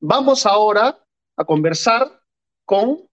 Vamos ahora a conversar con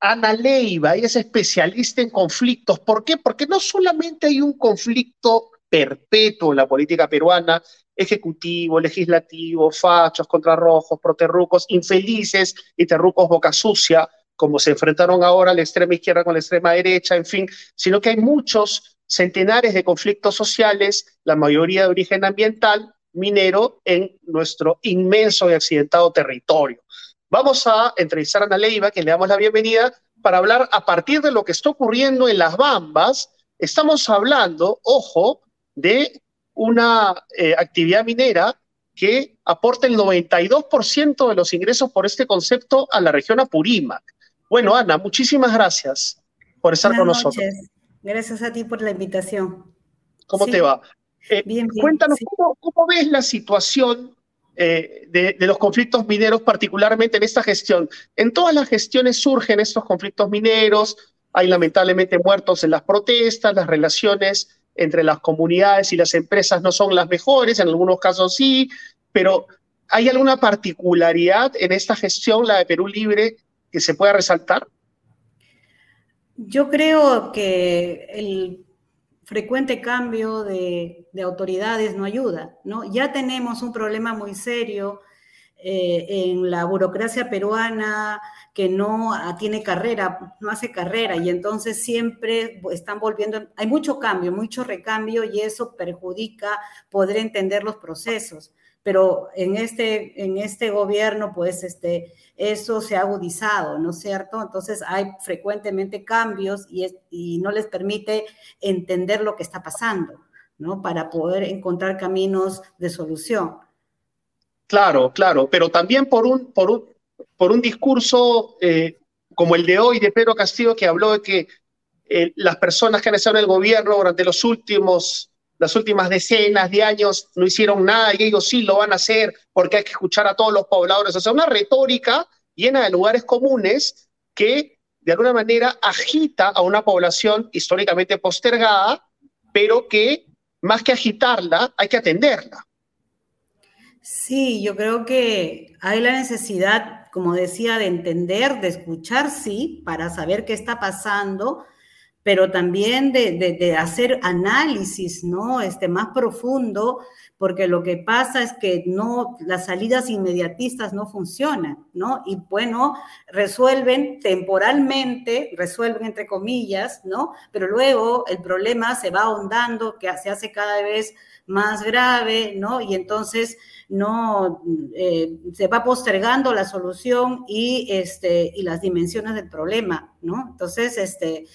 Ana Leiva, ella es especialista en conflictos. ¿Por qué? Porque no solamente hay un conflicto perpetuo en la política peruana, ejecutivo, legislativo, fachos, contrarrojos, proterrucos, infelices y terrucos boca sucia, como se enfrentaron ahora la extrema izquierda con la extrema derecha, en fin, sino que hay muchos centenares de conflictos sociales, la mayoría de origen ambiental, minero, en nuestro inmenso y accidentado territorio. Vamos a entrevistar a Ana Leiva, que le damos la bienvenida, para hablar a partir de lo que está ocurriendo en las Bambas. Estamos hablando, ojo, de una eh, actividad minera que aporta el 92% de los ingresos por este concepto a la región Apurímac. Bueno, Ana, muchísimas gracias por estar con nosotros. Gracias a ti por la invitación. ¿Cómo te va? Eh, bien, cuéntanos, ¿cómo, ves la situación eh, de, de, los conflictos mineros, particularmente en esta gestión? En todas las gestiones surgen estos conflictos mineros, hay lamentablemente muertos en las protestas, las relaciones entre las comunidades y las empresas no son las mejores, en algunos casos sí, pero ¿hay alguna particularidad en esta gestión, la de Perú Libre, que se pueda resaltar? Yo creo que el frecuente cambio de, autoridades no ayuda, ¿no? Ya tenemos un problema muy serio eh, en la burocracia peruana que no tiene carrera, no hace carrera y entonces siempre están volviendo, hay mucho cambio, mucho recambio y eso perjudica poder entender los procesos. Pero en este, en este gobierno, pues este, eso se ha agudizado, ¿no es cierto? Entonces hay frecuentemente cambios y, y no les permite entender lo que está pasando, ¿no? Para poder encontrar caminos de solución. Claro, claro, pero también por un, por un, por un discurso eh, como el de hoy de Pedro Castillo, que habló de que eh, las personas que han estado en el gobierno durante los últimos, las últimas decenas de años no hicieron nada y ellos sí lo van a hacer porque hay que escuchar a todos los pobladores. O sea, una retórica llena de lugares comunes que de alguna manera agita a una población históricamente postergada, pero que más que agitarla, hay que atenderla. Sí, yo creo que hay la necesidad, como decía, de entender, de escuchar, sí, para saber qué está pasando, pero también de, hacer análisis, ¿no? Este, más profundo, porque lo que pasa es que no, las salidas inmediatistas no funcionan, ¿no? Y bueno, resuelven temporalmente, resuelven entre comillas, ¿no? Pero luego el problema se va ahondando, que se hace cada vez más grave, ¿no? Y entonces no eh, se va postergando la solución y, este, y las dimensiones del problema, ¿no? Entonces, este,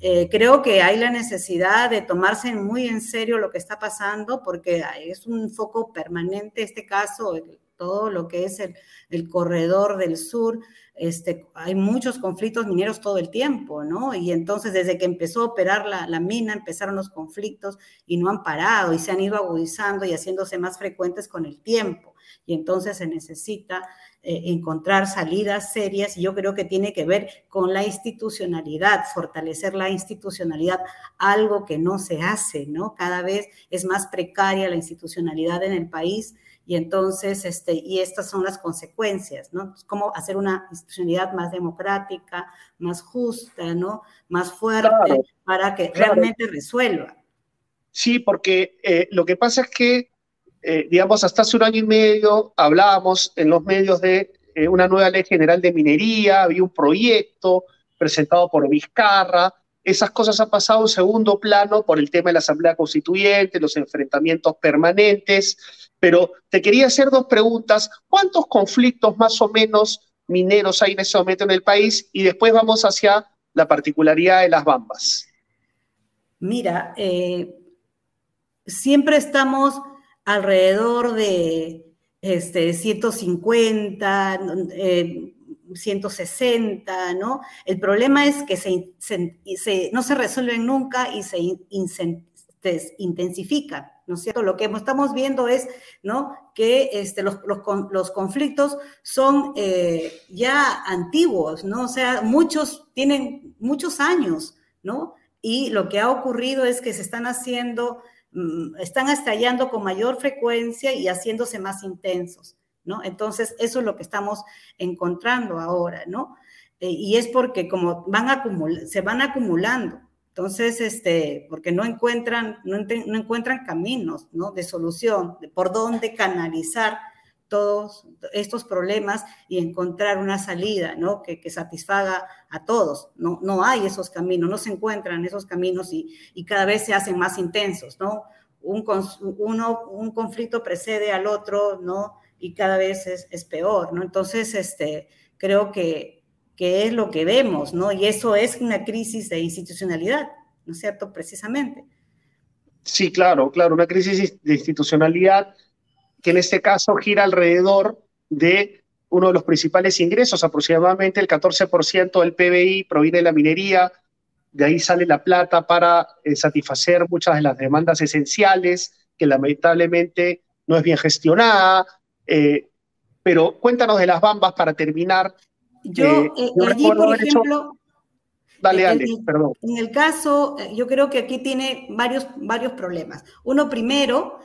eh, creo que hay la necesidad de tomarse muy en serio lo que está pasando porque es un foco permanente este caso, todo lo que es el, el corredor del sur, este, hay muchos conflictos mineros todo el tiempo, ¿no? Y entonces desde que empezó a operar la, mina empezaron los conflictos y no han parado y se han ido agudizando y haciéndose más frecuentes con el tiempo. Y entonces se necesita eh, encontrar salidas serias y yo creo que tiene que ver con la institucionalidad, fortalecer la institucionalidad, algo que no se hace, ¿no? Cada vez es más precaria la institucionalidad en el país y entonces, este, y estas son las consecuencias, ¿no? Cómo hacer una institucionalidad más democrática, más justa, ¿no? Más fuerte para que realmente resuelva. Sí, porque eh, lo que pasa es que, eh, digamos, hasta hace un año y medio hablábamos en los medios de eh, una nueva ley general de minería, había un proyecto presentado por Vizcarra, esas cosas han pasado en segundo plano por el tema de la Asamblea Constituyente, los enfrentamientos permanentes, pero te quería hacer dos preguntas. ¿Cuántos conflictos más o menos mineros hay en ese momento en el país? Y después vamos hacia la particularidad de las bambas. Mira, eh, siempre estamos alrededor de este, 150, 160, ¿no? El problema es que no se resuelven nunca y se intensifican. ¿no es cierto? Lo que estamos viendo es, ¿no? Que este, los, los, conflictos son eh, ya antiguos, ¿no? O sea, muchos tienen muchos años, ¿no? Y lo que ha ocurrido es que se están haciendo, están estallando con mayor frecuencia y haciéndose más intensos. ¿no? Entonces, eso es lo que estamos encontrando ahora, ¿no? Eh, y es porque como van se van acumulando. Entonces, este, porque no encuentran, no, no encuentran caminos, ¿no? De solución, de por dónde canalizar todos estos problemas y encontrar una salida, ¿no? Que, satisfaga a todos. No, no hay esos caminos, no se encuentran esos caminos y, cada vez se hacen más intensos, ¿no? Un, uno, un conflicto precede al otro, ¿no? Y cada vez es, peor, ¿no? Entonces, este, creo que, que es lo que vemos, ¿no? Y eso es una crisis de institucionalidad, ¿no es cierto? Precisamente. Sí, claro, claro, una crisis de institucionalidad que en este caso gira alrededor de uno de los principales ingresos, aproximadamente el 14% del PBI proviene de la minería, de ahí sale la plata para eh, satisfacer muchas de las demandas esenciales, que lamentablemente no es bien gestionada. Eh, pero cuéntanos de las bambas para terminar. Yo, eh, allí, por ejemplo, Dale, dale, perdón. En el caso, yo creo que aquí tiene varios, varios problemas. Uno primero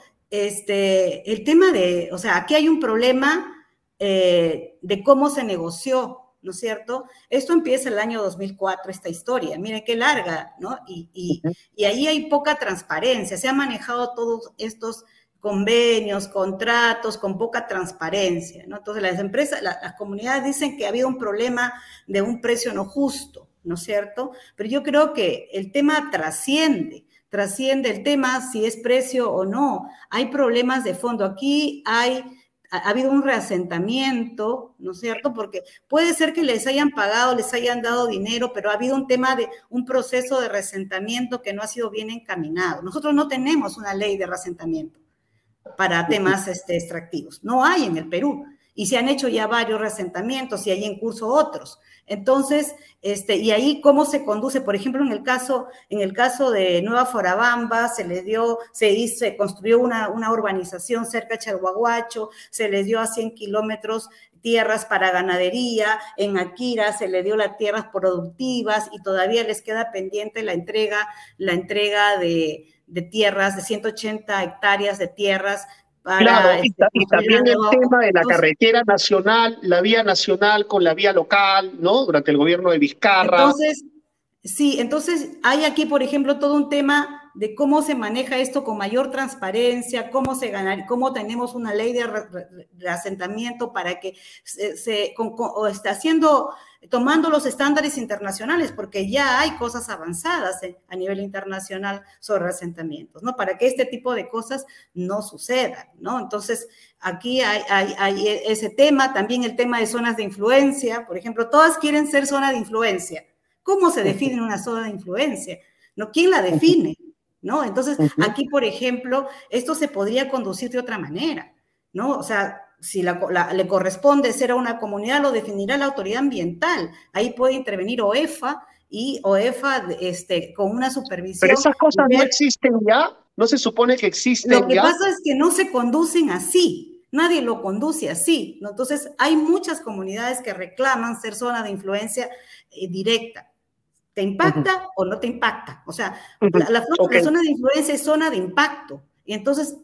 este, el tema de, o sea, aquí hay un problema eh, de cómo se negoció, ¿no es cierto? Esto empieza el año 2004, esta historia, miren qué larga, ¿no? Y, ahí hay poca transparencia, se han manejado todos estos convenios, contratos con poca transparencia, ¿no? Entonces las empresas, las comunidades dicen que ha habido un problema de un precio no justo, ¿no es cierto? Pero yo creo que el tema trasciende, trasciende el tema si es precio o no. Hay problemas de fondo. Aquí hay, ha habido un reasentamiento, ¿no es cierto? Porque puede ser que les hayan pagado, les hayan dado dinero, pero ha habido un tema de un proceso de resentamiento que no ha sido bien encaminado. Nosotros no tenemos una ley de resentamiento para temas este, extractivos. No hay en el Perú. Y se han hecho ya varios resentamientos y hay en curso otros. Entonces, este, y ahí cómo se conduce, por ejemplo, en el caso, en el caso de Nueva Forabamba, se le dio, se, hizo, se construyó una, una urbanización cerca de Chalhuahuacho, se le dio a 100 kilómetros tierras para ganadería, en Akira se le dio las tierras productivas y todavía les queda pendiente la entrega, la entrega de, de tierras, de 180 hectáreas de tierras claro, y, este, también el tema de la carretera nacional, la vía nacional con la vía local, ¿no? Durante el gobierno de Vizcarra. Entonces, sí, entonces hay aquí, por ejemplo, todo un tema de cómo se maneja esto con mayor transparencia, cómo se gana, cómo tenemos una ley de, reasentamiento para que se, o está haciendo, tomando los estándares internacionales, porque ya hay cosas avanzadas a nivel internacional sobre asentamientos, ¿no? Para que este tipo de cosas no sucedan, ¿no? Entonces, aquí hay, hay ese tema, también el tema de zonas de influencia, por ejemplo, todas quieren ser zona de influencia. ¿Cómo se define una zona de influencia? ¿No? ¿Quién la define? ¿No? Entonces, aquí, por ejemplo, esto se podría conducir de otra manera, ¿no? O sea, si le corresponde ser a una comunidad, lo definirá la autoridad ambiental. Ahí puede intervenir OEFA y OEFA este, con una supervisión. Pero esas cosas no existen ya, no se supone que existen ya. Lo que pasa es que no se conducen así. Nadie lo conduce así. ¿no? Entonces, hay muchas comunidades que reclaman ser zona de influencia eh, directa. ¿Te impacta o no te impacta? O sea, la, zona de influencia es zona de impacto. Y entonces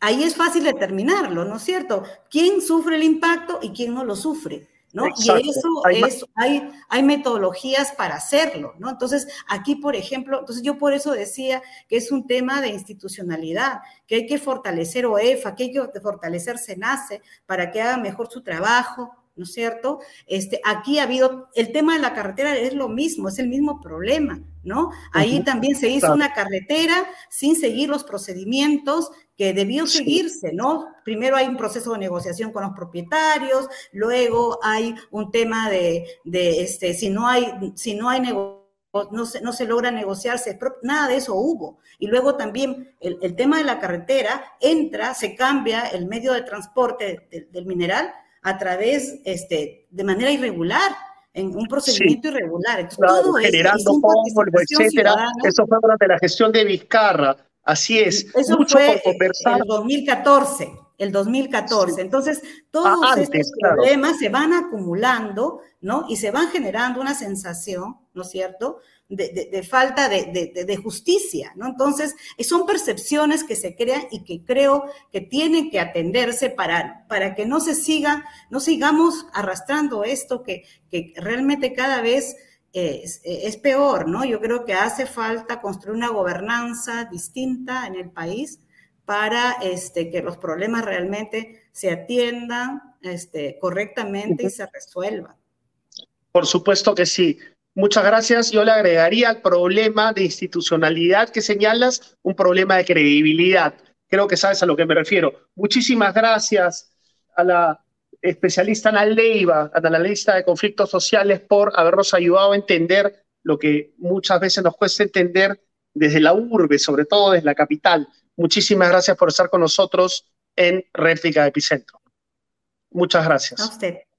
ahí es fácil determinarlo, ¿no es cierto? ¿Quién sufre el impacto y quién no lo sufre? ¿no? Y eso es, hay, hay metodologías para hacerlo, ¿no? Entonces, aquí, por ejemplo, entonces yo por eso decía que es un tema de institucionalidad, que hay que fortalecer OEFA, que hay que fortalecer SENACE para que haga mejor su trabajo, ¿no es cierto? Este, aquí ha habido, el tema de la carretera es lo mismo, es el mismo problema, ¿no? Ahí también se hizo una carretera sin seguir los procedimientos que debió seguirse, ¿no? Primero hay un proceso de negociación con los propietarios, luego hay un tema de, de este, si no hay, si no hay no se, no se logra negociarse, nada de eso hubo. Y luego también el, el, tema de la carretera entra, se cambia el medio de transporte del mineral a través, este, de manera irregular, en un procedimiento irregular. todo generando polvo, etcétera. Eso fue durante la gestión de Vizcarra. Así es. Eso fue el 2014, el 2014. Entonces, todos ah, estos problemas se van acumulando, ¿no? Y se van generando una sensación, ¿no es cierto?, de, falta de, justicia, ¿no? Entonces, son percepciones que se crean y que creo que tienen que atenderse para, para que no se siga, no sigamos arrastrando esto que, que realmente cada vez es, es, peor, ¿no? Yo creo que hace falta construir una gobernanza distinta en el país para este, que los problemas realmente se atiendan este, correctamente y se resuelvan. Por supuesto que sí. Muchas gracias. Yo le agregaría al problema de institucionalidad que señalas un problema de credibilidad. Creo que sabes a lo que me refiero. Muchísimas gracias a la especialista Ana Leiva, analista de conflictos sociales, por habernos ayudado a entender lo que muchas veces nos cuesta entender desde la urbe, sobre todo desde la capital. Muchísimas gracias por estar con nosotros en Réplica de Epicentro. Muchas gracias. A usted.